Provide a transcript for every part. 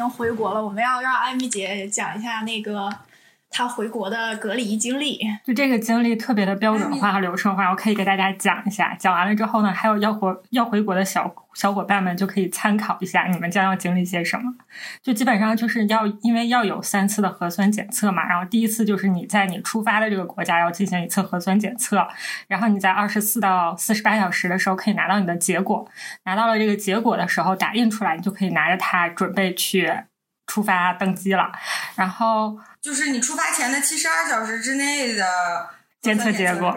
经回国了，我们要让艾米姐讲一下那个她回国的隔离经历。就这个经历特别的标准化和流程化，我可以给大家讲一下。讲完了之后呢，还有要回要回国的小。小伙伴们就可以参考一下，你们将要经历些什么。就基本上就是要，因为要有三次的核酸检测嘛。然后第一次就是你在你出发的这个国家要进行一次核酸检测，然后你在二十四到四十八小时的时候可以拿到你的结果。拿到了这个结果的时候，打印出来，你就可以拿着它准备去出发登机了。然后就是你出发前的七十二小时之内的检测结果。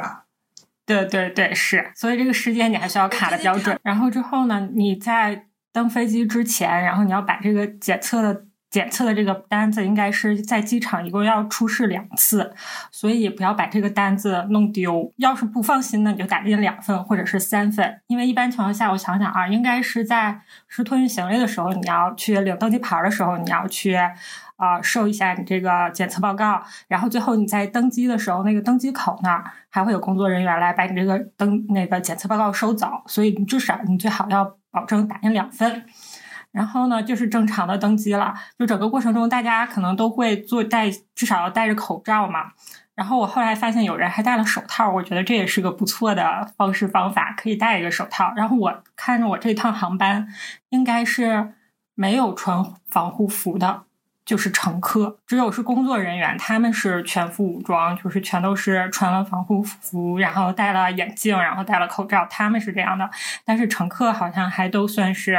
对对对，是，所以这个时间你还需要卡的比较准。然后之后呢，你在登飞机之前，然后你要把这个检测的检测的这个单子，应该是在机场一共要出示两次，所以不要把这个单子弄丢。要是不放心呢，你就打印两份或者是三份，因为一般情况下，我想想啊，应该是在是托运行李的时候，你要去领登机牌的时候，你要去。啊，收一下你这个检测报告，然后最后你在登机的时候，那个登机口那儿还会有工作人员来把你这个登那个检测报告收走，所以你至少你最好要保证打印两份。然后呢，就是正常的登机了。就整个过程中，大家可能都会做戴，至少要戴着口罩嘛。然后我后来发现有人还戴了手套，我觉得这也是个不错的方式方法，可以戴一个手套。然后我看着我这趟航班应该是没有穿防护服的。就是乘客，只有是工作人员，他们是全副武装，就是全都是穿了防护服，然后戴了眼镜，然后戴了口罩，他们是这样的。但是乘客好像还都算是，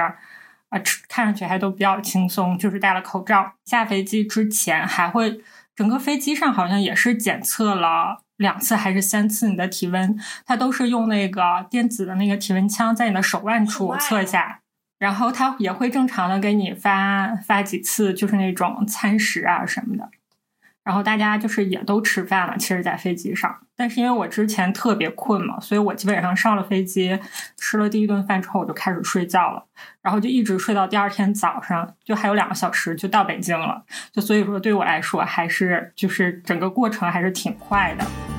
啊，看上去还都比较轻松，就是戴了口罩。下飞机之前还会，整个飞机上好像也是检测了两次还是三次你的体温，它都是用那个电子的那个体温枪在你的手腕处测一下。然后它也会正常的给你发发几次，就是那种餐食啊什么的。然后大家就是也都吃饭了，其实，在飞机上。但是因为我之前特别困嘛，所以我基本上上了飞机，吃了第一顿饭之后，我就开始睡觉了，然后就一直睡到第二天早上，就还有两个小时就到北京了。就所以说，对我来说，还是就是整个过程还是挺快的。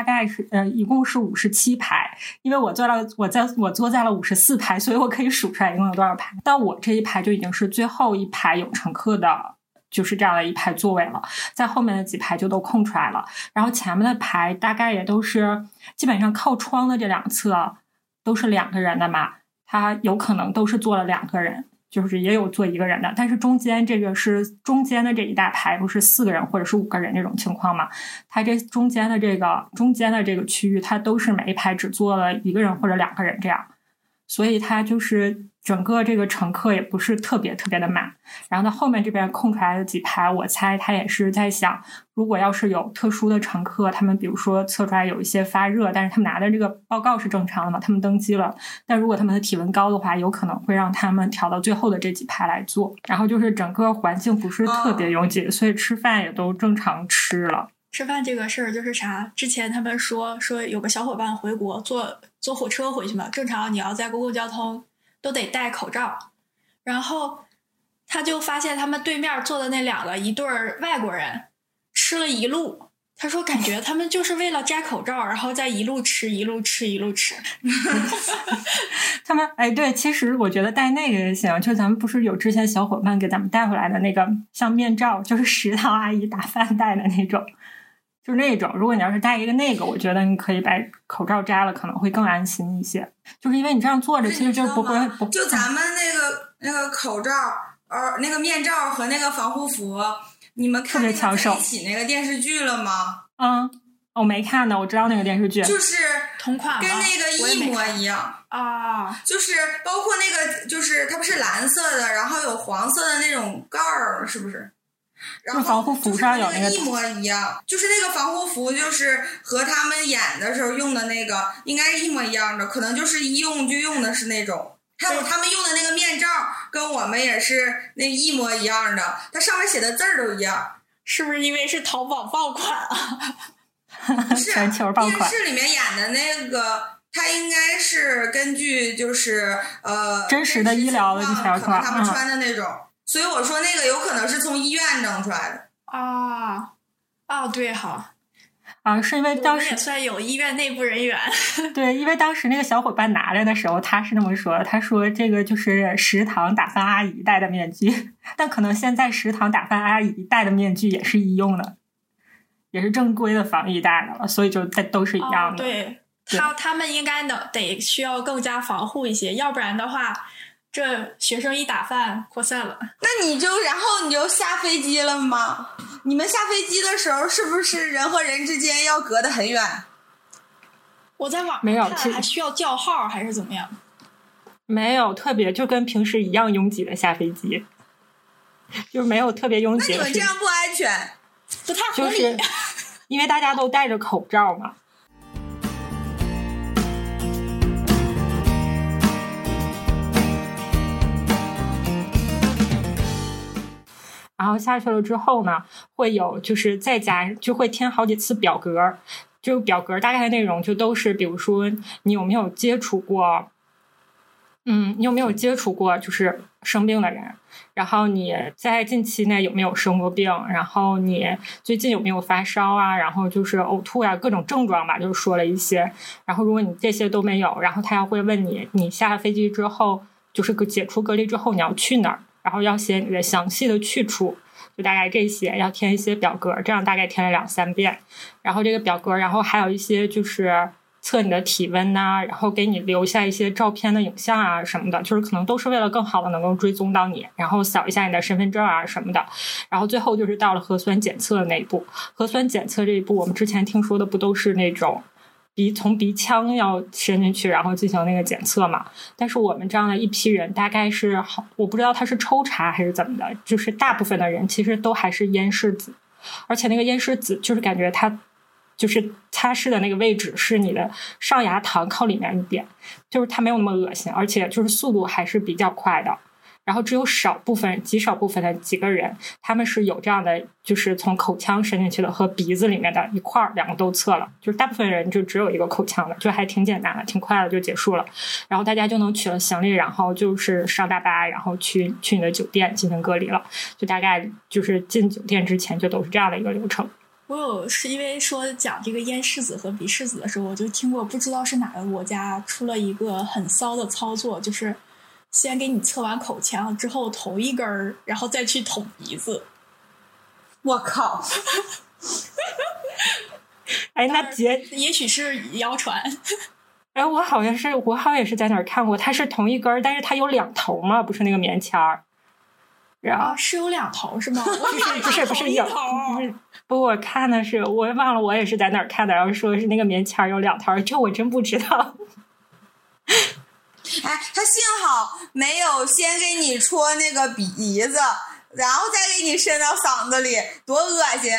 大概是呃，一共是五十七排，因为我坐了，我在我坐在了五十四排，所以我可以数出来一共有多少排。到我这一排就已经是最后一排有乘客的，就是这样的一排座位了，在后面的几排就都空出来了。然后前面的排大概也都是基本上靠窗的这两侧都是两个人的嘛，他有可能都是坐了两个人。就是也有坐一个人的，但是中间这个是中间的这一大排，不是四个人或者是五个人这种情况嘛？它这中间的这个中间的这个区域，它都是每一排只坐了一个人或者两个人这样，所以它就是。整个这个乘客也不是特别特别的满，然后到后面这边空出来的几排，我猜他也是在想，如果要是有特殊的乘客，他们比如说测出来有一些发热，但是他们拿的这个报告是正常的嘛，他们登机了，但如果他们的体温高的话，有可能会让他们调到最后的这几排来坐。然后就是整个环境不是特别拥挤，所以吃饭也都正常吃了。吃饭这个事儿就是啥？之前他们说说有个小伙伴回国坐坐火车回去嘛，正常你要在公共交通。都得戴口罩，然后他就发现他们对面坐的那两个一对儿外国人吃了一路。他说感觉他们就是为了摘口罩，然后再一路吃一路吃一路吃。他们哎，对，其实我觉得戴那个也行。就咱们不是有之前小伙伴给咱们带回来的那个像面罩，就是食堂阿姨打饭戴的那种。就那种，如果你要是戴一个那个，我觉得你可以把口罩摘了，可能会更安心一些。就是因为你这样坐着，其实就不会不。就咱们那个那个口罩，呃，那个面罩和那个防护服，你们看一起那个电视剧了吗？嗯，我没看呢，我知道那个电视剧，就是同款，跟那个一模一样啊。就是包括那个，就是它不是蓝色的，然后有黄色的那种盖儿，是不是？然后防护服上有那个一模一样，就是那个防护服，就是和他们演的时候用的那个应该是一模一样的，可能就是一用就用的是那种。还有他们用的那个面罩，跟我们也是那一模一样的，它上面写的字儿都一样。是不是因为是淘宝爆款啊？是 全球爆款。电视里面演的那个，它应该是根据就是呃真实的医疗的可能他们穿的那种。所以我说那个有可能是从医院弄出来的啊，哦对好啊，是因为当时也算有医院内部人员对，因为当时那个小伙伴拿来的时候，他是那么说，他说这个就是食堂打饭阿姨戴的面具，但可能现在食堂打饭阿姨戴的面具也是医用的，也是正规的防疫戴的了，所以就都是一样的。对他他们应该能得需要更加防护一些，要不然的话。这学生一打饭扩散了，那你就然后你就下飞机了吗？你们下飞机的时候是不是人和人之间要隔得很远？我在网没有看还需要叫号还是怎么样？没有特别，就跟平时一样拥挤的下飞机，就没有特别拥挤。那你们这样不安全，不太合理，因为大家都戴着口罩嘛。然后下去了之后呢，会有就是在家就会填好几次表格，就表格大概的内容就都是，比如说你有没有接触过，嗯，你有没有接触过就是生病的人，然后你在近期内有没有生过病，然后你最近有没有发烧啊，然后就是呕吐啊，各种症状吧，就是说了一些。然后如果你这些都没有，然后他要会问你，你下了飞机之后，就是解除隔离之后你要去哪儿？然后要写你的详细的去处，就大概这些，要填一些表格，这样大概填了两三遍。然后这个表格，然后还有一些就是测你的体温呐，然后给你留下一些照片的影像啊什么的，就是可能都是为了更好的能够追踪到你，然后扫一下你的身份证啊什么的。然后最后就是到了核酸检测的那一步，核酸检测这一步，我们之前听说的不都是那种。鼻从鼻腔要伸进去，然后进行那个检测嘛。但是我们这样的一批人，大概是好，我不知道他是抽查还是怎么的，就是大部分的人其实都还是咽拭子，而且那个咽拭子就是感觉它就是擦拭的那个位置是你的上牙膛靠里面一点，就是它没有那么恶心，而且就是速度还是比较快的。然后只有少部分、极少部分的几个人，他们是有这样的，就是从口腔伸进去的和鼻子里面的一块儿，两个都测了。就是大部分人就只有一个口腔的，就还挺简单的，挺快的就结束了。然后大家就能取了行李，然后就是上大巴，然后去去你的酒店进行隔离了。就大概就是进酒店之前就都是这样的一个流程。我有是因为说讲这个咽拭子和鼻拭子的时候，我就听过，不知道是哪个国家出了一个很骚的操作，就是。先给你测完口腔之后头一根儿，然后再去捅鼻子。我靠！哎，那结也许是谣传。哎，我好像是我好像也是在哪儿看过，它是同一根儿，但是它有两头嘛，不是那个棉签儿。然后是有两头是吗？不是不是不是有，不是不我看的是我忘了我也是在哪儿看的，然后说是那个棉签儿有两头，这我真不知道。哎，他幸好没有先给你戳那个鼻子，然后再给你伸到嗓子里，多恶心！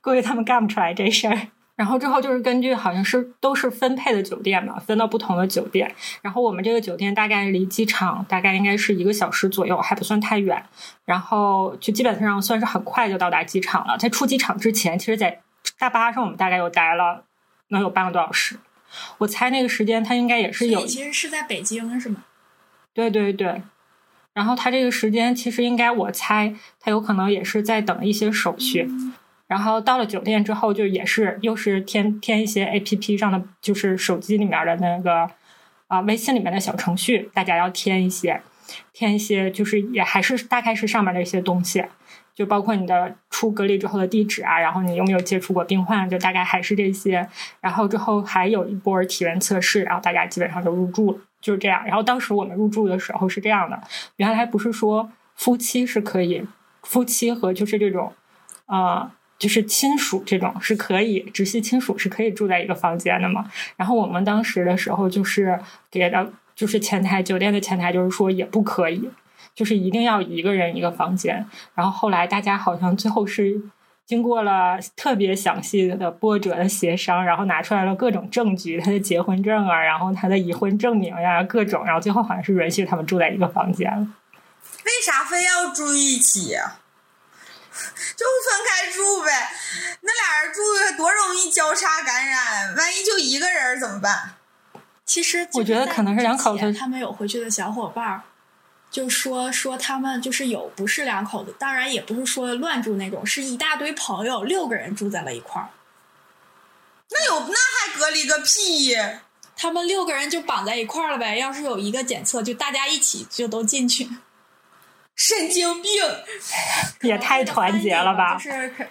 估计他们干不出来这事儿。然后之后就是根据好像是都是分配的酒店嘛，分到不同的酒店。然后我们这个酒店大概离机场大概应该是一个小时左右，还不算太远。然后就基本上算是很快就到达机场了。在出机场之前，其实，在大巴上我们大概又待了能有半个多小时。我猜那个时间他应该也是有，其实是在北京是吗？对对对，然后他这个时间其实应该我猜他有可能也是在等一些手续，然后到了酒店之后就也是又是添添一些 A P P 上的，就是手机里面的那个啊微信里面的小程序，大家要添一些添一些，就是也还是大概是上面的一些东西。就包括你的出隔离之后的地址啊，然后你有没有接触过病患，就大概还是这些。然后之后还有一波体温测试，然后大家基本上就入住了，就是这样。然后当时我们入住的时候是这样的，原来不是说夫妻是可以，夫妻和就是这种，呃，就是亲属这种是可以，直系亲属是可以住在一个房间的嘛。然后我们当时的时候就是给的，就是前台酒店的前台就是说也不可以。就是一定要一个人一个房间。然后后来大家好像最后是经过了特别详细的波折的协商，然后拿出来了各种证据，他的结婚证啊，然后他的已婚证明呀，各种，然后最后好像是允许他们住在一个房间了。为啥非要住一起？就分开住呗，那俩人住多容易交叉感染，万一就一个人怎么办？其实我觉得可能是两口子，他们有回去的小伙伴就说说他们就是有不是两口子，当然也不是说乱住那种，是一大堆朋友六个人住在了一块儿。那有那还隔离个屁？他们六个人就绑在一块儿了呗。要是有一个检测，就大家一起就都进去。神经病，也太团结了吧！就是可，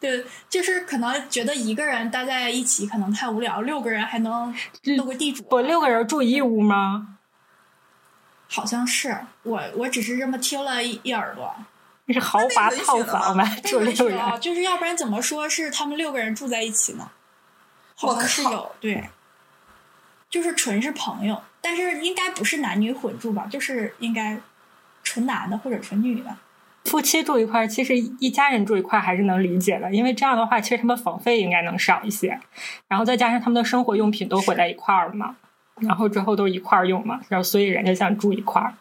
对，就是可能觉得一个人待在一起可能太无聊，六个人还能斗个地主。不，六个人住一屋吗？好像是，我我只是这么听了一耳朵。那是豪华套房吗？住六人，就是要不然怎么说是他们六个人住在一起呢？好像是有对，就是纯是朋友，但是应该不是男女混住吧？就是应该。纯男的或者纯女的，夫妻住一块儿，其实一家人住一块儿还是能理解的，因为这样的话，其实他们房费应该能少一些。然后再加上他们的生活用品都混在一块儿了嘛，然后之后都一块儿用嘛，然后所以人家想住一块儿。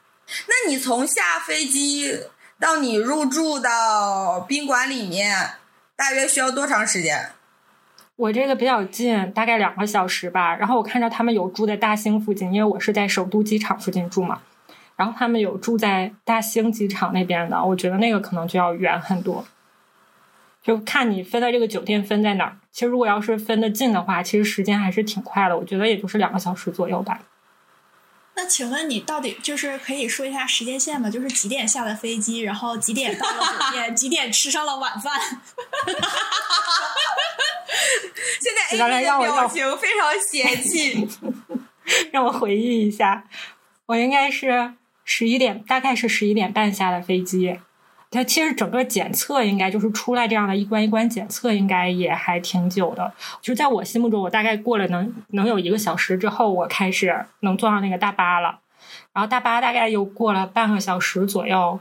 那你从下飞机到你入住到宾馆里面，大约需要多长时间？我这个比较近，大概两个小时吧。然后我看到他们有住在大兴附近，因为我是在首都机场附近住嘛。然后他们有住在大兴机场那边的，我觉得那个可能就要远很多。就看你分的这个酒店分在哪儿。其实如果要是分的近的话，其实时间还是挺快的，我觉得也就是两个小时左右吧。那请问你到底就是可以说一下时间线吗？就是几点下的飞机，然后几点到了酒店，几点吃上了晚饭？现在 A 的表情非常嫌弃，让我回忆一下，我应该是。十一点，大概是十一点半下的飞机。它其实整个检测应该就是出来这样的一关一关检测，应该也还挺久的。就是在我心目中，我大概过了能能有一个小时之后，我开始能坐上那个大巴了。然后大巴大概又过了半个小时左右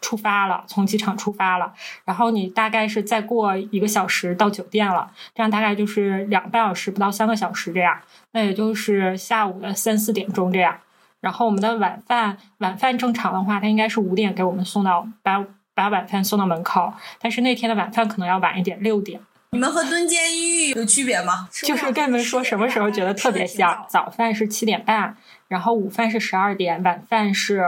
出发了，从机场出发了。然后你大概是再过一个小时到酒店了，这样大概就是两个半小时不到三个小时这样。那也就是下午的三四点钟这样。然后我们的晚饭，晚饭正常的话，他应该是五点给我们送到，把把晚饭送到门口。但是那天的晚饭可能要晚一点，六点。你们和蹲监狱有区别吗？就是跟你们说什么时候觉得特别像，早饭是七点半，然后午饭是十二点，晚饭是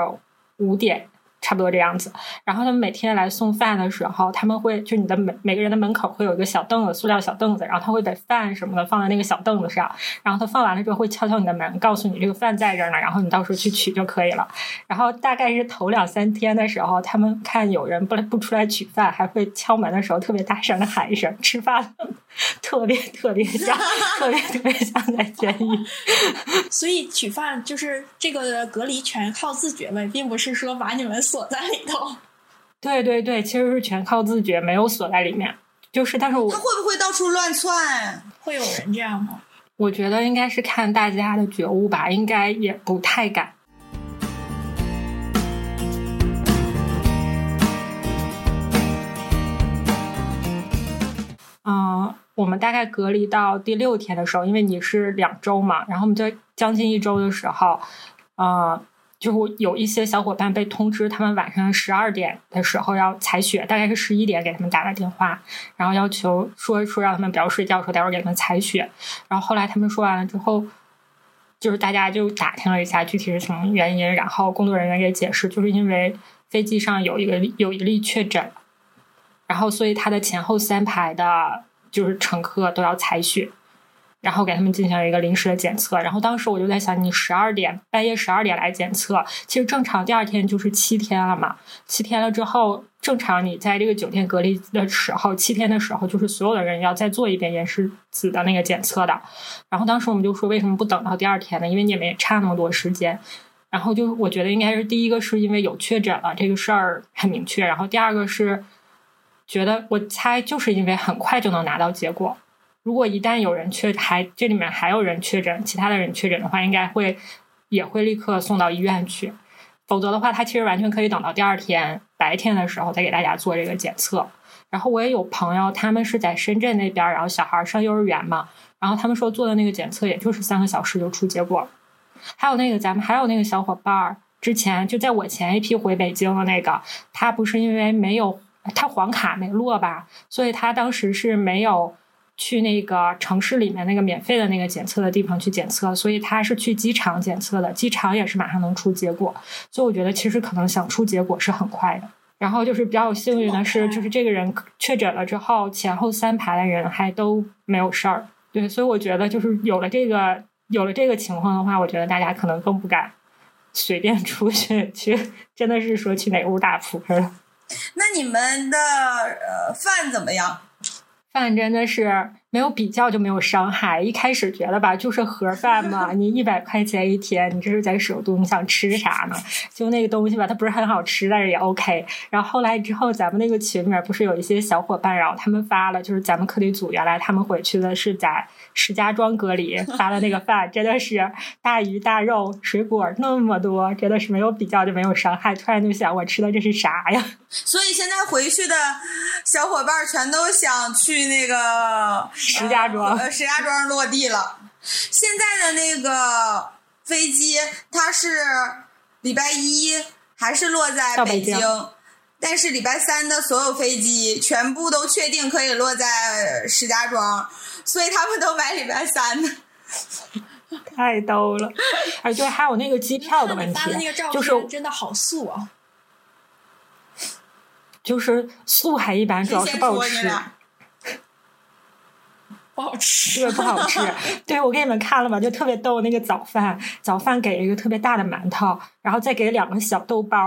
五点。差不多这样子，然后他们每天来送饭的时候，他们会就你的每每个人的门口会有一个小凳子，塑料小凳子，然后他会把饭什么的放在那个小凳子上，然后他放完了之后会敲敲你的门，告诉你这个饭在这儿呢，然后你到时候去取就可以了。然后大概是头两三天的时候，他们看有人不不出来取饭，还会敲门的时候特别大声的喊一声“吃饭”，特别特别像，特 别特别像在监狱。所以取饭就是这个隔离全靠自觉呗，并不是说把你们。锁在里头，对对对，其实是全靠自觉，没有锁在里面。就是，但是我他会不会到处乱窜？会有人这样吗？我觉得应该是看大家的觉悟吧，应该也不太敢。嗯，我们大概隔离到第六天的时候，因为你是两周嘛，然后我们就将近一周的时候，嗯。就是有一些小伙伴被通知，他们晚上十二点的时候要采血，大概是十一点给他们打了电话，然后要求说说让他们不要睡觉，说待会儿给他们采血。然后后来他们说完了之后，就是大家就打听了一下具体是什么原因，然后工作人员给解释，就是因为飞机上有一个有一例确诊，然后所以他的前后三排的就是乘客都要采血。然后给他们进行了一个临时的检测，然后当时我就在想，你十二点半夜十二点来检测，其实正常第二天就是七天了嘛。七天了之后，正常你在这个酒店隔离的时候，七天的时候就是所有的人要再做一遍延时子的那个检测的。然后当时我们就说，为什么不等到第二天呢？因为你们也差那么多时间。然后就我觉得应该是第一个是因为有确诊了这个事儿很明确，然后第二个是觉得我猜就是因为很快就能拿到结果。如果一旦有人确还这里面还有人确诊，其他的人确诊的话，应该会也会立刻送到医院去。否则的话，他其实完全可以等到第二天白天的时候再给大家做这个检测。然后我也有朋友，他们是在深圳那边，然后小孩上幼儿园嘛，然后他们说做的那个检测也就是三个小时就出结果。还有那个咱们还有那个小伙伴儿，之前就在我前一批回北京的那个，他不是因为没有他黄卡没落吧，所以他当时是没有去那个城市里面那个免费的那个检测的地方去检测，所以他是去机场检测的，机场也是马上能出结果。所以我觉得其实可能想出结果是很快的。然后就是比较幸运的是，就是这个人确诊了之后，前后三排的人还都没有事儿。对，所以我觉得就是有了这个有了这个情况的话，我觉得大家可能更不敢随便出去去，真的是说去哪屋打扑克了。那你们的呃饭怎么样？饭真的是。没有比较就没有伤害。一开始觉得吧，就是盒饭嘛，你一百块钱一天，你这是在首都，你想吃啥呢？就那个东西吧，它不是很好吃，但是也 OK。然后后来之后，咱们那个群里面不是有一些小伙伴，然后他们发了，就是咱们课题组原来他们回去的是在石家庄隔离 发的那个饭，真的是大鱼大肉、水果那么多，真的是没有比较就没有伤害。突然就想，我吃的这是啥呀？所以现在回去的小伙伴全都想去那个。石家庄，呃，石家庄落地了。现在的那个飞机，它是礼拜一还是落在北京？但是礼拜三的所有飞机全部都确定可以落在石家庄，所以他们都买礼拜三的。太逗了！哎，对，还有那个机票的问题，就是真的好素啊，就是素还一般，主要是不好吃。不好吃，对，不好吃。对，我给你们看了嘛，就特别逗。那个早饭，早饭给了一个特别大的馒头，然后再给两个小豆包。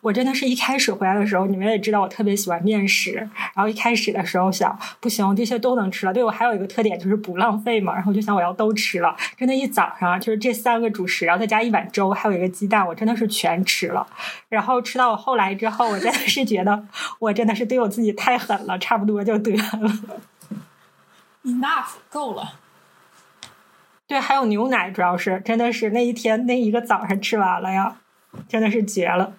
我真的是一开始回来的时候，你们也知道我特别喜欢面食。然后一开始的时候想，不行，这些都能吃了。对我还有一个特点就是不浪费嘛。然后就想我要都吃了。真的，一早上就是这三个主食，然后再加一碗粥，还有一个鸡蛋，我真的是全吃了。然后吃到我后来之后，我真的是觉得我真的是对我自己太狠了，差不多就得了。Enough，够了。对，还有牛奶，主要是真的是那一天那一个早上吃完了呀，真的是绝了。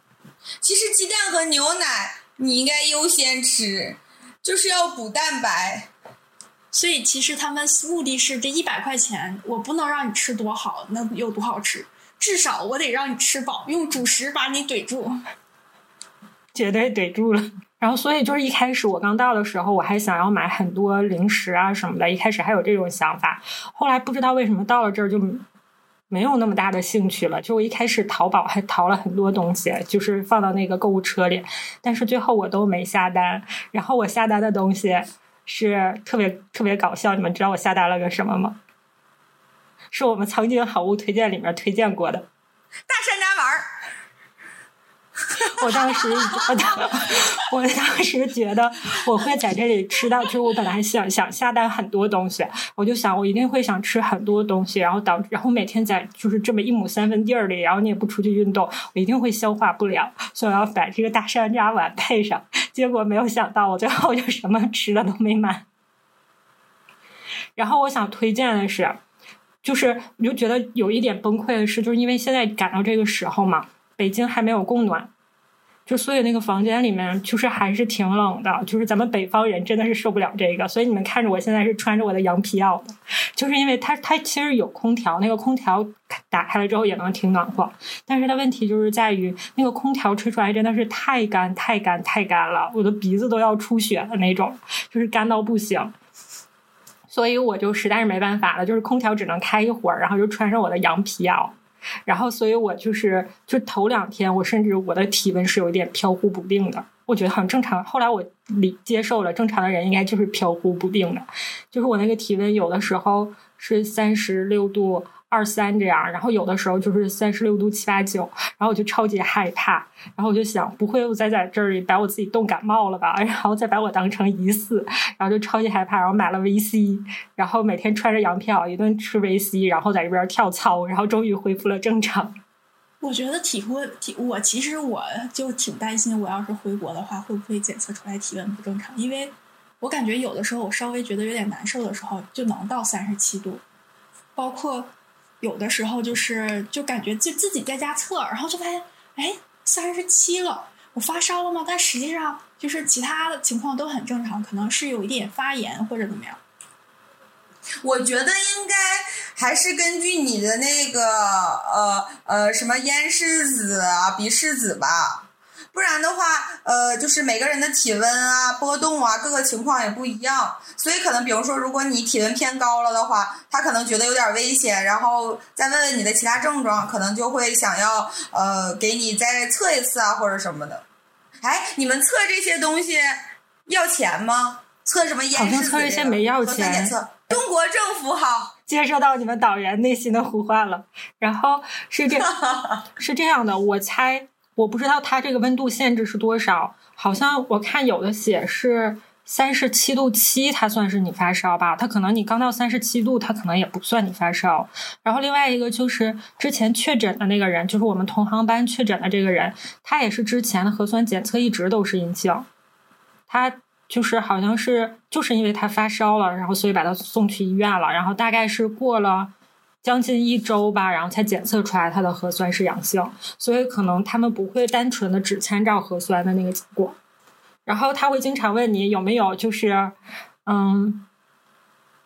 其实鸡蛋和牛奶你应该优先吃，就是要补蛋白。所以其实他们目的是这一百块钱，我不能让你吃多好，能有多好吃？至少我得让你吃饱，用主食把你怼住。绝对怼住了。然后，所以就是一开始我刚到的时候，我还想要买很多零食啊什么的，一开始还有这种想法。后来不知道为什么到了这儿就没有那么大的兴趣了。就我一开始淘宝还淘了很多东西，就是放到那个购物车里，但是最后我都没下单。然后我下单的东西是特别特别搞笑，你们知道我下单了个什么吗？是我们曾经好物推荐里面推荐过的大山。我当时，我当，我当时觉得我会在这里吃到，就是我本来想想下单很多东西，我就想我一定会想吃很多东西，然后导，然后每天在就是这么一亩三分地儿里，然后你也不出去运动，我一定会消化不了，所以我要把这个大山楂丸配上。结果没有想到，我最后就什么吃的都没买。然后我想推荐的是，就是我就觉得有一点崩溃的是，就是因为现在赶到这个时候嘛。北京还没有供暖，就所以那个房间里面就是还是挺冷的，就是咱们北方人真的是受不了这个。所以你们看着我现在是穿着我的羊皮袄的，就是因为它它其实有空调，那个空调打开了之后也能挺暖和，但是它问题就是在于那个空调吹出来真的是太干太干太干了，我的鼻子都要出血的那种，就是干到不行。所以我就实在是没办法了，就是空调只能开一会儿，然后就穿上我的羊皮袄。然后，所以我就是，就头两天，我甚至我的体温是有一点飘忽不定的，我觉得很正常。后来我理接受了，正常的人应该就是飘忽不定的，就是我那个体温有的时候是三十六度。二三这样，然后有的时候就是三十六度七八九，然后我就超级害怕，然后我就想，不会又再在这里把我自己冻感冒了吧？然后再把我当成疑似，然后就超级害怕，然后买了 VC，然后每天穿着羊皮袄，一顿吃 VC，然后在这边跳操，然后终于恢复了正常。我觉得体温体，我其实我就挺担心，我要是回国的话，会不会检测出来体温不正常？因为我感觉有的时候我稍微觉得有点难受的时候，就能到三十七度，包括。有的时候就是就感觉就自己在家测，然后就发现，哎，三十七了，我发烧了吗？但实际上就是其他的情况都很正常，可能是有一点发炎或者怎么样。我觉得应该还是根据你的那个呃呃什么咽拭子啊、鼻拭子吧，不然的话，呃，就是每个人的体温啊、波动啊，各个情况也不一样，所以可能比如说，如果你体温偏高了的话，他可能觉得有点危险，然后再问问你的其他症状，可能就会想要呃给你再测一次啊或者什么的。哎，你们测这些东西要钱吗？测什么咽拭子？好像测这些没要钱。中国政府好，接收到你们党员内心的呼唤了。然后是这，是这样的，我猜，我不知道它这个温度限制是多少，好像我看有的写是三十七度七，它算是你发烧吧？它可能你刚到三十七度，它可能也不算你发烧。然后另外一个就是之前确诊的那个人，就是我们同行班确诊的这个人，他也是之前的核酸检测一直都是阴性，他。就是好像是就是因为他发烧了，然后所以把他送去医院了，然后大概是过了将近一周吧，然后才检测出来他的核酸是阳性，所以可能他们不会单纯的只参照核酸的那个结果，然后他会经常问你有没有就是嗯，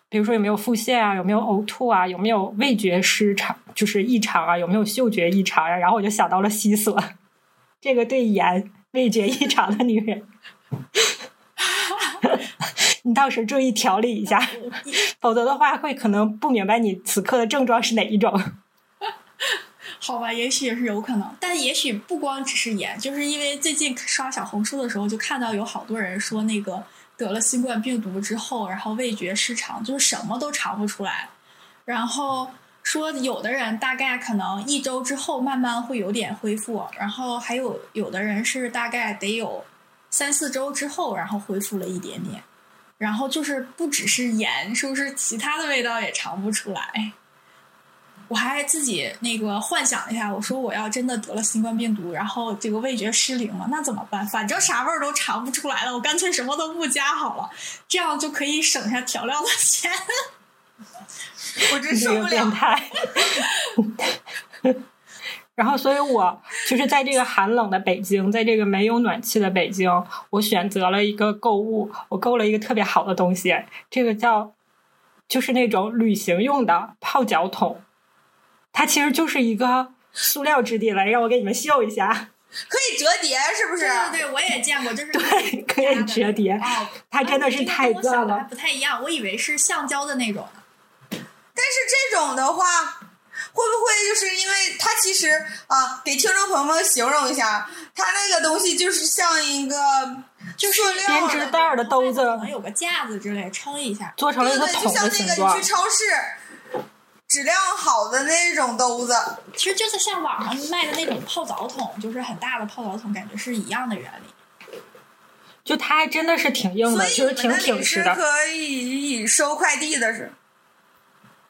比如说有没有腹泻啊，有没有呕吐啊，有没有味觉失常就是异常啊，有没有嗅觉异常呀？然后我就想到了西索，这个对盐味觉异常的女人。你到时注意调理一下，否则的话会可能不明白你此刻的症状是哪一种。好吧，也许也是有可能，但也许不光只是盐，就是因为最近刷小红书的时候就看到有好多人说那个得了新冠病毒之后，然后味觉失常，就是什么都尝不出来，然后说有的人大概可能一周之后慢慢会有点恢复，然后还有有的人是大概得有。三四周之后，然后恢复了一点点，然后就是不只是盐，是不是其他的味道也尝不出来？我还自己那个幻想一下，我说我要真的得了新冠病毒，然后这个味觉失灵了，那怎么办？反正啥味儿都尝不出来了，我干脆什么都不加好了，这样就可以省下调料的钱。我真受不了。然后，所以我就是在这个寒冷的北京，在这个没有暖气的北京，我选择了一个购物，我购了一个特别好的东西，这个叫就是那种旅行用的泡脚桶，它其实就是一个塑料质地，来让我给你们秀一下，可以折叠，是不是？对对对，我也见过，就是对，可以折叠，它真的是太赞了，不太一样，我以为是橡胶的那种，但是这种的话。会不会就是因为它其实啊，给听众朋友们形容一下，它那个东西就是像一个就是编织袋的兜子，可能有个架子之类撑一下，做成了一个桶的形状。你去超市，质量好的那种兜子，其实就是像网上卖的那种泡澡桶，就是很大的泡澡桶，感觉是一样的原理。就它还真的是挺硬的，就是挺挺实的，可以收快递的是。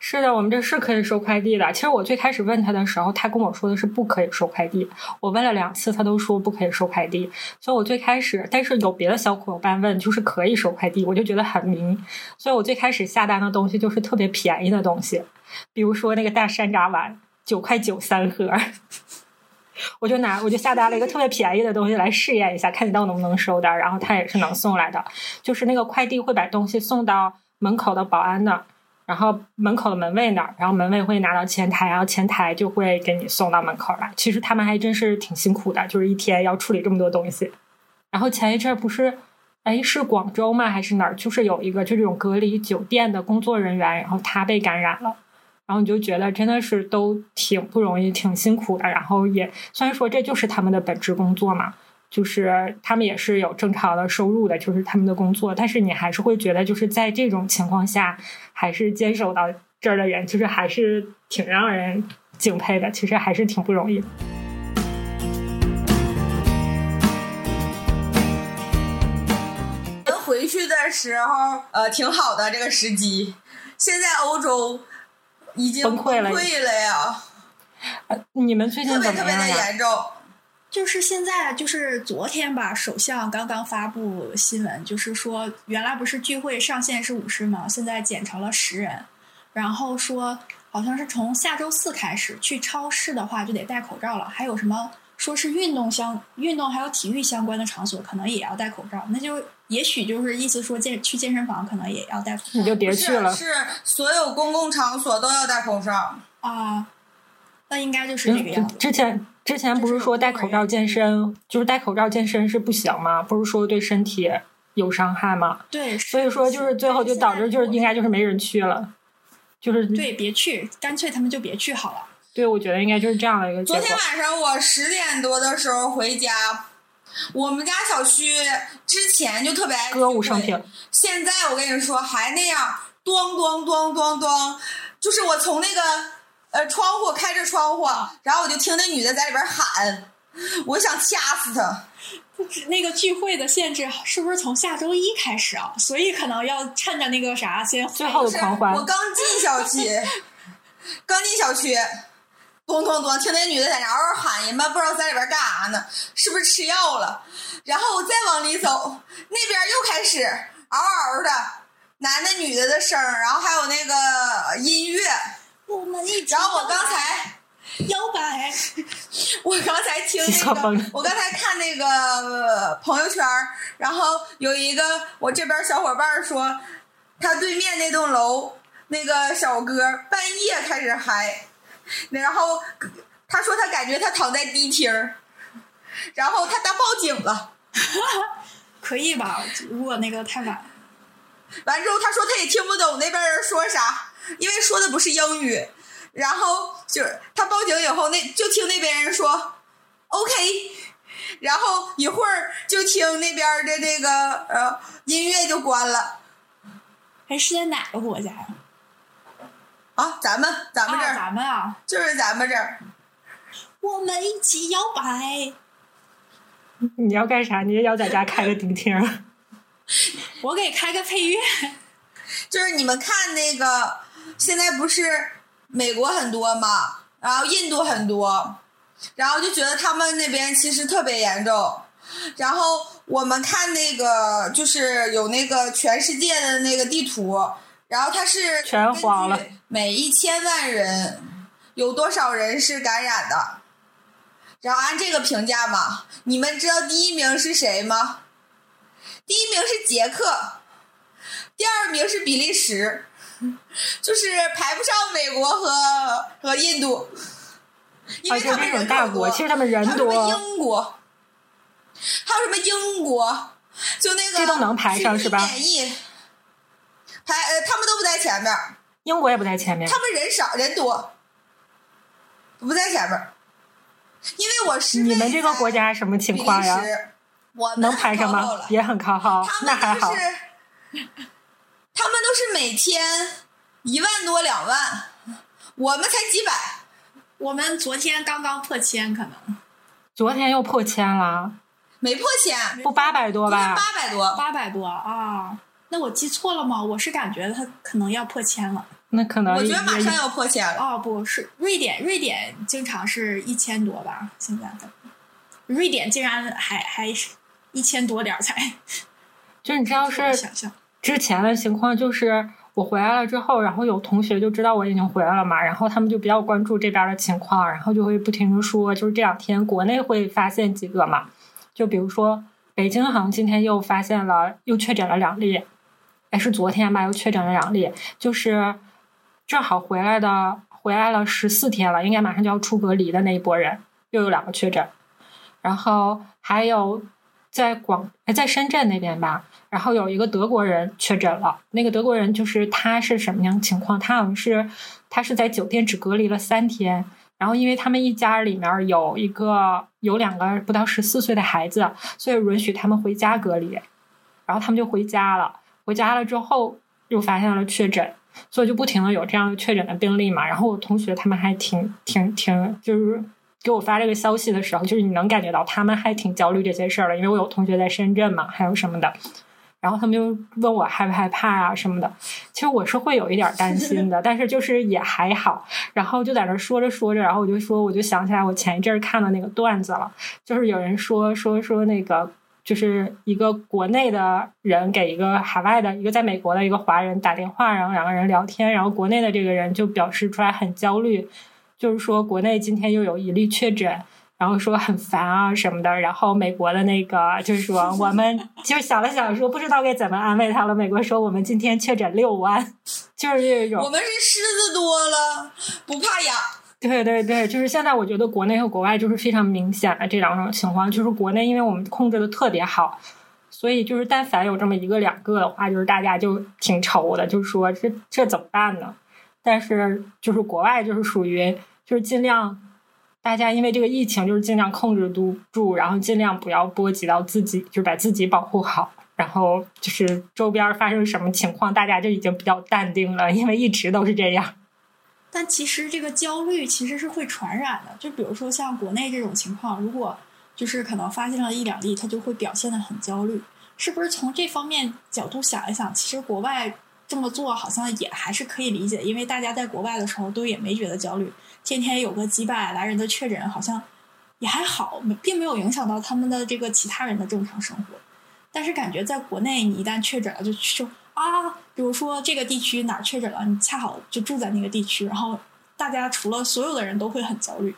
是的，我们这是可以收快递的。其实我最开始问他的时候，他跟我说的是不可以收快递。我问了两次，他都说不可以收快递。所以我最开始，但是有别的小伙伴问，就是可以收快递，我就觉得很迷。所以我最开始下单的东西就是特别便宜的东西，比如说那个大山楂丸，九块九三盒，我就拿我就下单了一个特别便宜的东西来试验一下，看你到能不能收的。然后他也是能送来的，就是那个快递会把东西送到门口的保安那儿。然后门口的门卫那儿，然后门卫会拿到前台，然后前台就会给你送到门口来。其实他们还真是挺辛苦的，就是一天要处理这么多东西。然后前一阵不是，哎，是广州吗？还是哪儿？就是有一个就这种隔离酒店的工作人员，然后他被感染了。然后你就觉得真的是都挺不容易，挺辛苦的。然后也虽然说这就是他们的本职工作嘛。就是他们也是有正常的收入的，就是他们的工作，但是你还是会觉得，就是在这种情况下，还是坚守到这儿的人，就是还是挺让人敬佩的。其实还是挺不容易。能回去的时候，呃，挺好的这个时机。现在欧洲已经崩溃了呀！呃，你们最近特别特别的严重。就是现在，就是昨天吧，首相刚刚发布新闻，就是说原来不是聚会上限是五十吗？现在减成了十人，然后说好像是从下周四开始去超市的话就得戴口罩了，还有什么说是运动相运动还有体育相关的场所，可能也要戴口罩。那就也许就是意思说健去健身房可能也要戴口罩。你就别去了。是所有公共场所都要戴口罩啊。那应该就是这个样子。之前之前不是说戴口罩健身，就是戴口罩健身是不行吗？不是说对身体有伤害吗？对。所以说就是最后就导致就是应该就是没人去了，就是对，别去，干脆他们就别去好了。对，我觉得应该就是这样的一个。昨天晚上我十点多的时候回家，我们家小区之前就特别爱歌舞升平，现在我跟你说还那样，咚咚咚咚咚，就是我从那个呃窗户开着窗户，然后我就听那女的在里边喊，我想掐死她。那个聚会的限制是不是从下周一开始啊？所以可能要趁着那个啥先最后的狂欢。我刚进小区，刚进小区。咚咚咚！听那女的在那嗷嗷喊，人们不知道在里边干啥呢，是不是吃药了？然后我再往里走，那边又开始嗷嗷的，男的女的的声然后还有那个音乐。我们一然后我刚才摇摆，我刚才听那个，我刚才看那个朋友圈然后有一个我这边小伙伴说，他对面那栋楼那个小哥半夜开始嗨。然后他说他感觉他躺在迪厅然后他当报警了，可以吧？如果那个太晚，完之后他说他也听不懂那边人说啥，因为说的不是英语。然后就是他报警以后，那就听那边人说 OK，然后一会儿就听那边的这个呃音乐就关了。还是在哪个国家呀？啊，咱们咱们这儿，咱们啊，就是咱们这儿，我们一起摇摆。你要干啥？你也要在家开个迪厅？我给开个配乐。就是你们看那个，现在不是美国很多嘛，然后印度很多，然后就觉得他们那边其实特别严重。然后我们看那个，就是有那个全世界的那个地图。然后它是全黄了，每一千万人有多少人是感染的？然后按这个评价嘛，你们知道第一名是谁吗？第一名是捷克，第二名是比利时，就是排不上美国和和印度，因为他们人大国，其实他们人多。英国，还有什么英国？就那个这都能排上是吧？排呃，他们都不在前面，英国也不在前面。他们人少人多，不在前面。因为我是你们这个国家什么情况呀？我能排上吗？也很靠后，那还好。他们都是每天一万多两万，我们才几百。我们昨天刚刚破千，可能。昨天又破千了？没破千，不八百多吧？八百多，八百多啊。那我记错了吗？我是感觉他可能要破千了。那可能我觉得马上要破千了。哦，不是瑞典，瑞典经常是一千多吧？现在的瑞典竟然还还是一千多点儿才。就你知道是之前的情况，就是我回来了之后，然后有同学就知道我已经回来了嘛，然后他们就比较关注这边的情况，然后就会不停的说，就是这两天国内会发现几个嘛，就比如说北京好像今天又发现了，又确诊了两例。哎，是昨天吧？又确诊了两例，就是正好回来的，回来了十四天了，应该马上就要出隔离的那一波人，又有两个确诊。然后还有在广，哎，在深圳那边吧，然后有一个德国人确诊了。那个德国人就是他是什么样情况？他好像是他是在酒店只隔离了三天，然后因为他们一家里面有一个有两个不到十四岁的孩子，所以允许他们回家隔离，然后他们就回家了。回家了之后又发现了确诊，所以就不停的有这样的确诊的病例嘛。然后我同学他们还挺挺挺，就是给我发这个消息的时候，就是你能感觉到他们还挺焦虑这些事儿的，因为我有同学在深圳嘛，还有什么的。然后他们就问我害不害怕啊什么的。其实我是会有一点担心的，但是就是也还好。然后就在那说着说着，然后我就说，我就想起来我前一阵看的那个段子了，就是有人说说说那个。就是一个国内的人给一个海外的一个在美国的一个华人打电话，然后两个人聊天，然后国内的这个人就表示出来很焦虑，就是说国内今天又有一例确诊，然后说很烦啊什么的。然后美国的那个就是说，我们就想了想说，不知道该怎么安慰他了。美国说我们今天确诊六万，就是这种。我们是狮子多了，不怕痒。对对对，就是现在我觉得国内和国外就是非常明显的这两种情况。就是国内因为我们控制的特别好，所以就是但凡有这么一个两个的话，就是大家就挺愁的，就是说这这怎么办呢？但是就是国外就是属于就是尽量大家因为这个疫情就是尽量控制住住，然后尽量不要波及到自己，就是把自己保护好。然后就是周边发生什么情况，大家就已经比较淡定了，因为一直都是这样。但其实这个焦虑其实是会传染的，就比如说像国内这种情况，如果就是可能发现了一两例，他就会表现的很焦虑，是不是从这方面角度想一想，其实国外这么做好像也还是可以理解，因为大家在国外的时候都也没觉得焦虑，天天有个几百来人的确诊，好像也还好，并没有影响到他们的这个其他人的正常生活。但是感觉在国内，你一旦确诊了，就就。啊，比如说这个地区哪确诊了，你恰好就住在那个地区，然后大家除了所有的人都会很焦虑。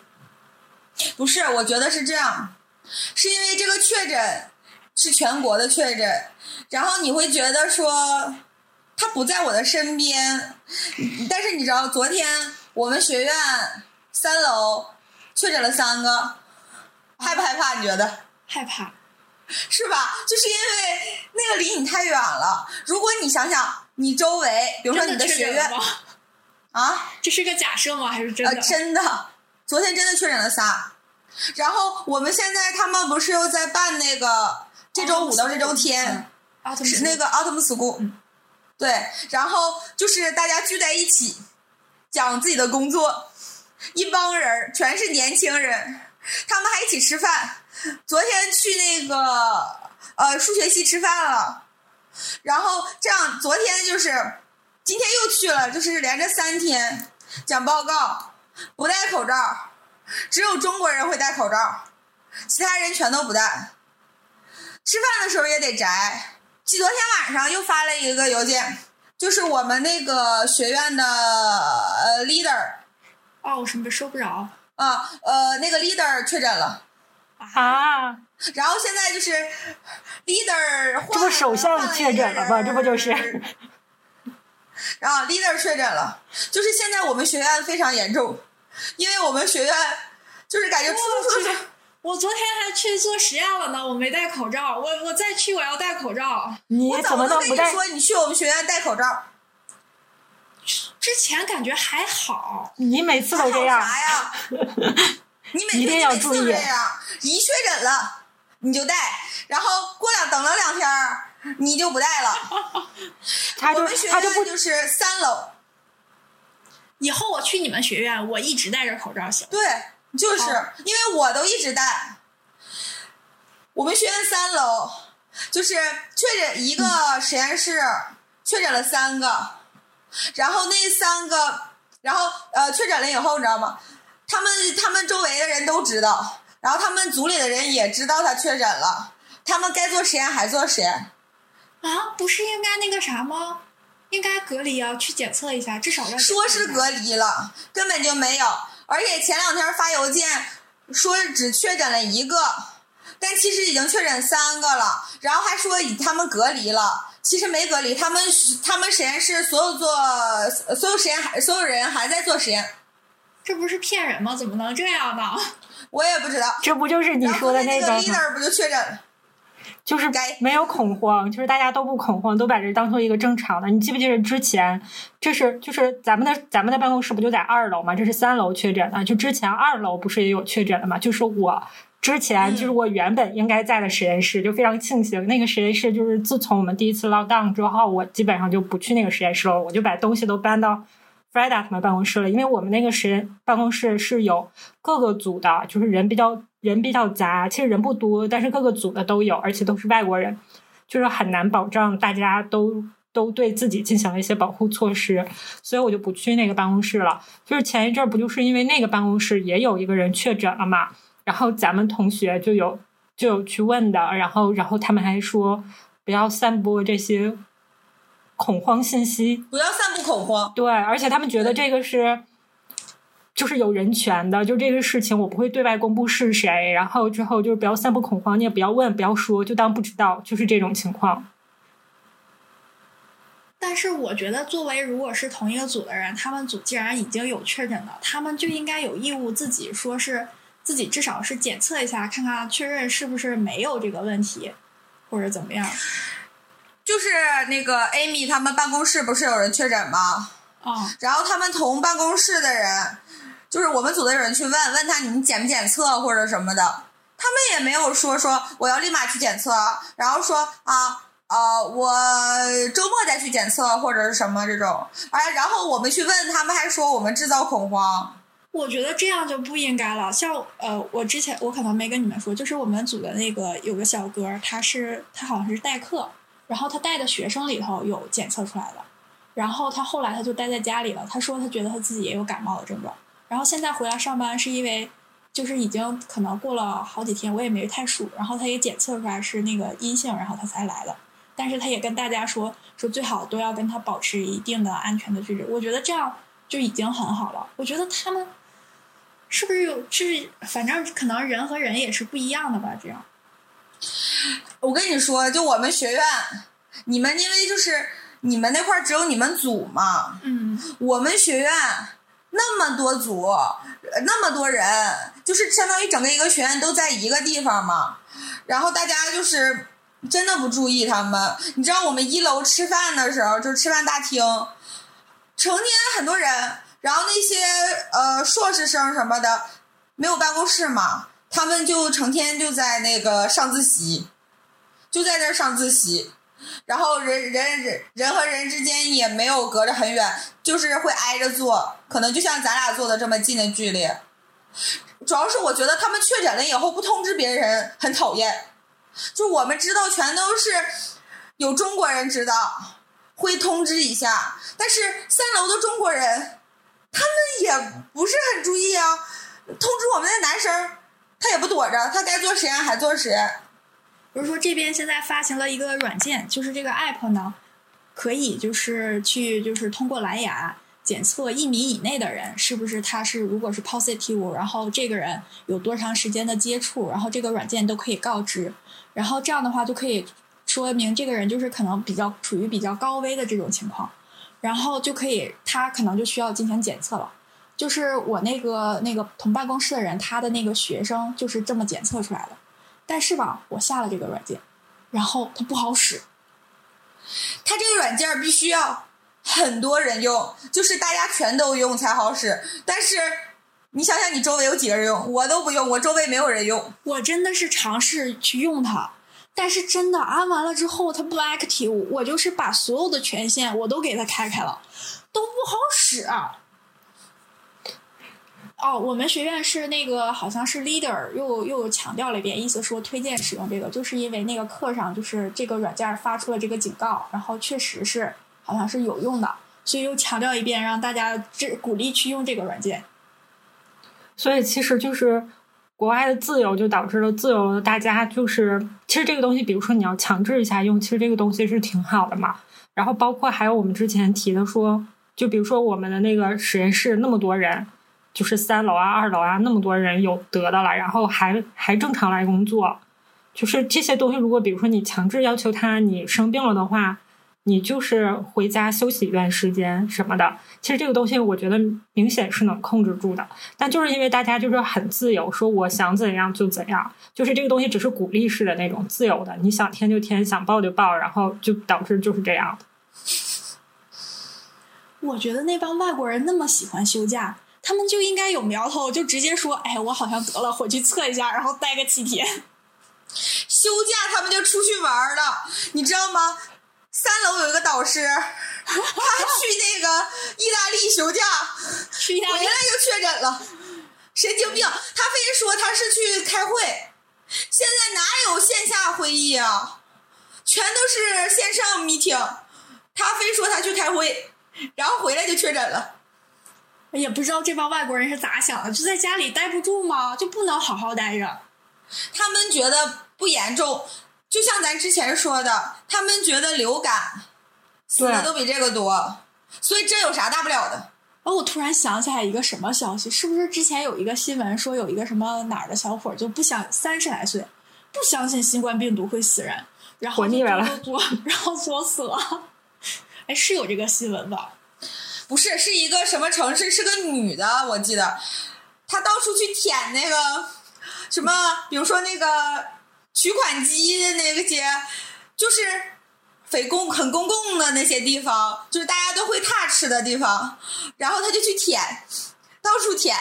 不是，我觉得是这样，是因为这个确诊是全国的确诊，然后你会觉得说他不在我的身边，但是你知道昨天我们学院三楼确诊了三个，害不害怕？你觉得？害怕。是吧？就是因为那个离你太远了。如果你想想，你周围，比如说你的学院，啊，这是个假设吗？还是真的？真的，昨天真的确诊了仨。然后我们现在他们不是又在办那个这周五到这周天，是那个 Autumn School，对。然后就是大家聚在一起讲自己的工作，一帮人全是年轻人，他们还一起吃饭。昨天去那个呃数学系吃饭了，然后这样昨天就是今天又去了，就是连着三天讲报告，不戴口罩，只有中国人会戴口罩，其他人全都不戴。吃饭的时候也得摘。昨天晚上又发了一个邮件，就是我们那个学院的呃 leader，哦，什么收不着啊？呃，那个 leader 确诊了。啊！然后现在就是 leader 这不首相确诊了吗？这不就是？然后 leader 确诊了，就是现在我们学院非常严重，因为我们学院就是感觉出出我昨天还去做实验了呢，我没戴口罩，我我再去我要戴口罩。你怎么跟你说你去我们学院戴口罩？之前感觉还好。你每次都这样。啥呀？你每次每次都这样，一确诊了你就戴，然后过两等了两天你就不戴了。我们学院就是三楼。以后我去你们学院，我一直戴着口罩行。对，就是因为我都一直戴。我们学院三楼就是确诊一个实验室确诊了三个，然后那三个，然后呃确诊了以后你知道吗？他们他们周围的人都知道，然后他们组里的人也知道他确诊了，他们该做实验还做实验。啊，不是应该那个啥吗？应该隔离啊，去检测一下，至少要。说是隔离了，根本就没有，而且前两天发邮件说只确诊了一个，但其实已经确诊三个了，然后还说以他们隔离了，其实没隔离，他们他们实验室所有做所有实验还所有人还在做实验。这不是骗人吗？怎么能这样呢？我也不知道。这不就是你说的那个 leader 不就确诊？就是没有恐慌，就是大家都不恐慌，都把这当做一个正常的。你记不记得之前，这是就是咱们的咱们的办公室不就在二楼吗？这是三楼确诊的，就之前二楼不是也有确诊的吗？就是我之前就是我原本应该在的实验室，就非常庆幸那个实验室就是自从我们第一次 lock down 之后，我基本上就不去那个实验室了，我就把东西都搬到。f r e d a 他们办公室了，因为我们那个实验办公室是有各个组的，就是人比较人比较杂，其实人不多，但是各个组的都有，而且都是外国人，就是很难保障大家都都对自己进行了一些保护措施，所以我就不去那个办公室了。就是前一阵不就是因为那个办公室也有一个人确诊了嘛，然后咱们同学就有就有去问的，然后然后他们还说不要散播这些。恐慌信息，不要散布恐慌。对，而且他们觉得这个是，就是有人权的，就这个事情我不会对外公布是谁，然后之后就是不要散布恐慌，你也不要问，不要说，就当不知道，就是这种情况。但是我觉得，作为如果是同一个组的人，他们组既然已经有确诊了，他们就应该有义务自己说是自己至少是检测一下，看看确认是不是没有这个问题，或者怎么样。就是那个 Amy 他们办公室不是有人确诊吗？啊，然后他们同办公室的人，就是我们组的人去问问他你们检不检测或者什么的，他们也没有说说我要立马去检测，然后说啊呃我周末再去检测或者是什么这种，哎，然后我们去问他们还说我们制造恐慌。我觉得这样就不应该了。像呃，我之前我可能没跟你们说，就是我们组的那个有个小哥，他是他好像是代课，然后他带的学生里头有检测出来的。然后他后来他就待在家里了。他说他觉得他自己也有感冒的症状。然后现在回来上班是因为就是已经可能过了好几天，我也没太数。然后他也检测出来是那个阴性，然后他才来的。但是他也跟大家说说最好都要跟他保持一定的安全的距离。我觉得这样就已经很好了。我觉得他们是不是有是反正可能人和人也是不一样的吧？这样。我跟你说，就我们学院，你们因为就是。你们那块只有你们组嘛？嗯，我们学院那么多组，那么多人，就是相当于整个一个学院都在一个地方嘛。然后大家就是真的不注意他们。你知道我们一楼吃饭的时候，就是吃饭大厅，成天很多人，然后那些呃硕士生什么的没有办公室嘛，他们就成天就在那个上自习，就在这上自习。然后人人人人和人之间也没有隔着很远，就是会挨着坐，可能就像咱俩坐的这么近的距离。主要是我觉得他们确诊了以后不通知别人很讨厌，就我们知道全都是有中国人知道会通知一下，但是三楼的中国人他们也不是很注意啊，通知我们的男生他也不躲着，他该做实验还做实验。比如说，这边现在发行了一个软件，就是这个 app 呢，可以就是去就是通过蓝牙检测一米以内的人是不是他是如果是 positive，然后这个人有多长时间的接触，然后这个软件都可以告知，然后这样的话就可以说明这个人就是可能比较处于比较高危的这种情况，然后就可以他可能就需要进行检测了。就是我那个那个同办公室的人，他的那个学生就是这么检测出来的。但是吧，我下了这个软件，然后它不好使。它这个软件必须要很多人用，就是大家全都用才好使。但是你想想，你周围有几个人用？我都不用，我周围没有人用。我真的是尝试去用它，但是真的安完了之后，它不 active。我就是把所有的权限我都给它开开了，都不好使。哦，我们学院是那个，好像是 leader 又又强调了一遍，意思说推荐使用这个，就是因为那个课上就是这个软件发出了这个警告，然后确实是好像是有用的，所以又强调一遍，让大家这鼓励去用这个软件。所以其实就是国外的自由就导致了自由大家就是其实这个东西，比如说你要强制一下用，其实这个东西是挺好的嘛。然后包括还有我们之前提的说，就比如说我们的那个实验室那么多人。就是三楼啊、二楼啊，那么多人有得的了，然后还还正常来工作，就是这些东西，如果比如说你强制要求他，你生病了的话，你就是回家休息一段时间什么的。其实这个东西，我觉得明显是能控制住的，但就是因为大家就是很自由，说我想怎样就怎样，就是这个东西只是鼓励式的那种自由的，你想填就填，想报就报，然后就导致就是这样的。我觉得那帮外国人那么喜欢休假。他们就应该有苗头，就直接说：“哎，我好像得了，回去测一下，然后待个七天。”休假他们就出去玩了，你知道吗？三楼有一个导师，他去那个意大利休假，回来就确诊了，神经病！他非说他是去开会，现在哪有线下会议啊？全都是线上 meeting。他非说他去开会，然后回来就确诊了。也不知道这帮外国人是咋想的，就在家里待不住吗？就不能好好待着？他们觉得不严重，就像咱之前说的，他们觉得流感死的都比这个多，所以这有啥大不了的？哦，我突然想起来一个什么消息，是不是之前有一个新闻说有一个什么哪儿的小伙就不想三十来岁，不相信新冠病毒会死人，然后活腻歪了作作，然后作死了。哎，是有这个新闻吧？不是，是一个什么城市？是个女的，我记得，她到处去舔那个什么，比如说那个取款机的那个些，就是非公很公共的那些地方，就是大家都会 touch 的地方，然后她就去舔，到处舔，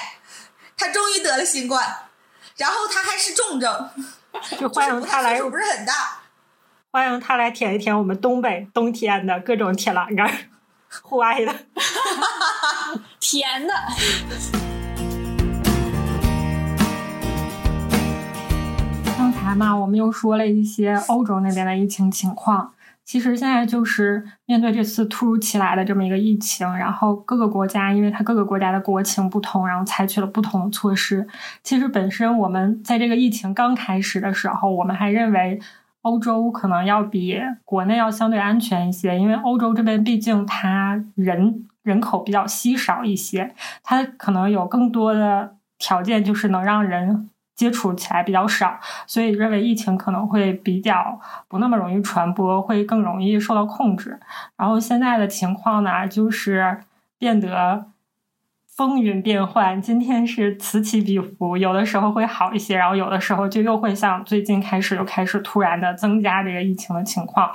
她终于得了新冠，然后她还是重症，就欢迎就是他来不是很大。欢迎他来舔一舔我们东北冬天的各种铁栏杆儿，户外的。甜的，刚才嘛，我们又说了一些欧洲那边的疫情情况。其实现在就是面对这次突如其来的这么一个疫情，然后各个国家因为它各个国家的国情不同，然后采取了不同的措施。其实本身我们在这个疫情刚开始的时候，我们还认为欧洲可能要比国内要相对安全一些，因为欧洲这边毕竟它人人口比较稀少一些，它可能有更多的条件，就是能让人接触起来比较少，所以认为疫情可能会比较不那么容易传播，会更容易受到控制。然后现在的情况呢，就是变得风云变幻，今天是此起彼伏，有的时候会好一些，然后有的时候就又会像最近开始又开始突然的增加这个疫情的情况。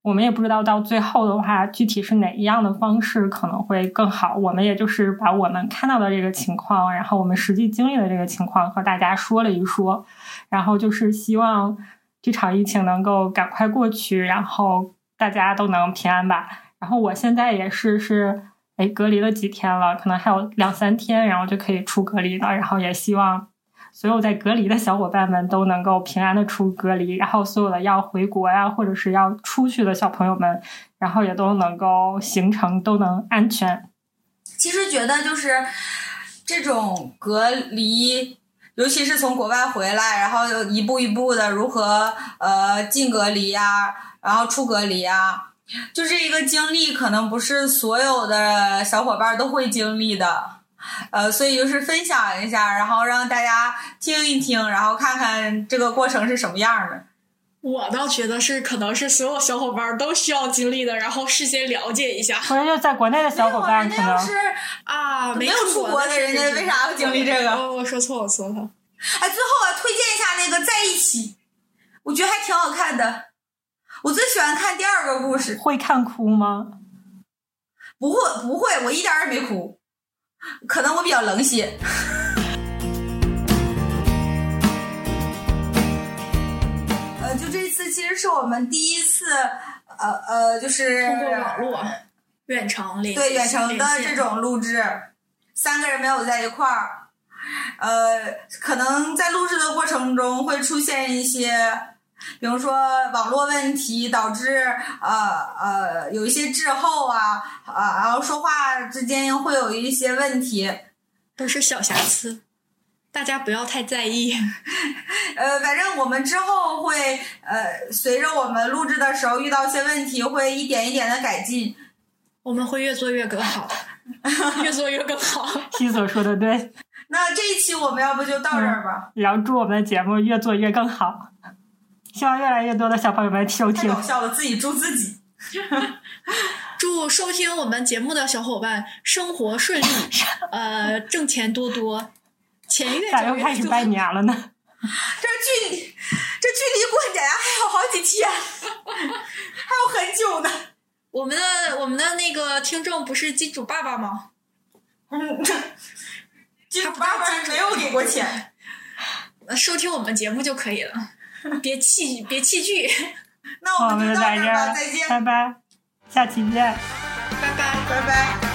我们也不知道到最后的话，具体是哪一样的方式可能会更好。我们也就是把我们看到的这个情况，然后我们实际经历的这个情况和大家说了一说，然后就是希望这场疫情能够赶快过去，然后大家都能平安吧。然后我现在也是是哎隔离了几天了，可能还有两三天，然后就可以出隔离了。然后也希望所有在隔离的小伙伴们都能够平安的出隔离，然后所有的要回国呀，或者是要出去的小朋友们，然后也都能够行程都能安全。其实觉得就是这种隔离，尤其是从国外回来，然后一步一步的如何呃进隔离呀、然后出隔离呀、就这一个经历，可能不是所有的小伙伴都会经历的。呃，所以就是分享一下，然后让大家听一听，然后看看这个过程是什么样的。我倒觉得是可能是所有小伙伴都需要经历的，然后事先了解一下或者就在国内的小伙伴可能人家要是啊。没有出出国的人家为啥要经历这个我我说错，我说错。哎，最后啊，推荐一下那个在一起，我觉得还挺好看的。我最喜欢看第二个故事，会看哭吗？不会不会，我一点也没哭，可能我比较冷血。呃，就这次其实是我们第一次，呃呃，就是通过网络远程连对远程的这种录制，三个人没有在一块儿，呃，可能在录制的过程中会出现一些，比如说网络问题导致呃呃有一些滞后啊啊，然后说话之间会有一些问题，都是小瑕疵，大家不要太在意。呃，反正我们之后会呃随着我们录制的时候遇到一些问题，会一点一点的改进。我们会越做越更好，越做越更好。西所说的对，那这一期我们要不就到这儿吧？然后祝我们的节目越做越更好，希望越来越多的小朋友们收听太搞。笑了，自己祝自己。祝收听我们节目的小伙伴生活顺利，呃，挣钱多多，钱越咋挣越多。又开始拜年了呢？这距离这距离过年还有好几天，还有很久呢。我们的我们的那个听众不是金主爸爸吗？嗯，金主爸爸没有给过钱。呃收听我们节目就可以了，别弃别弃剧，那我我们就到这儿吧，在这儿，再见，拜拜，下期见。拜拜。拜拜。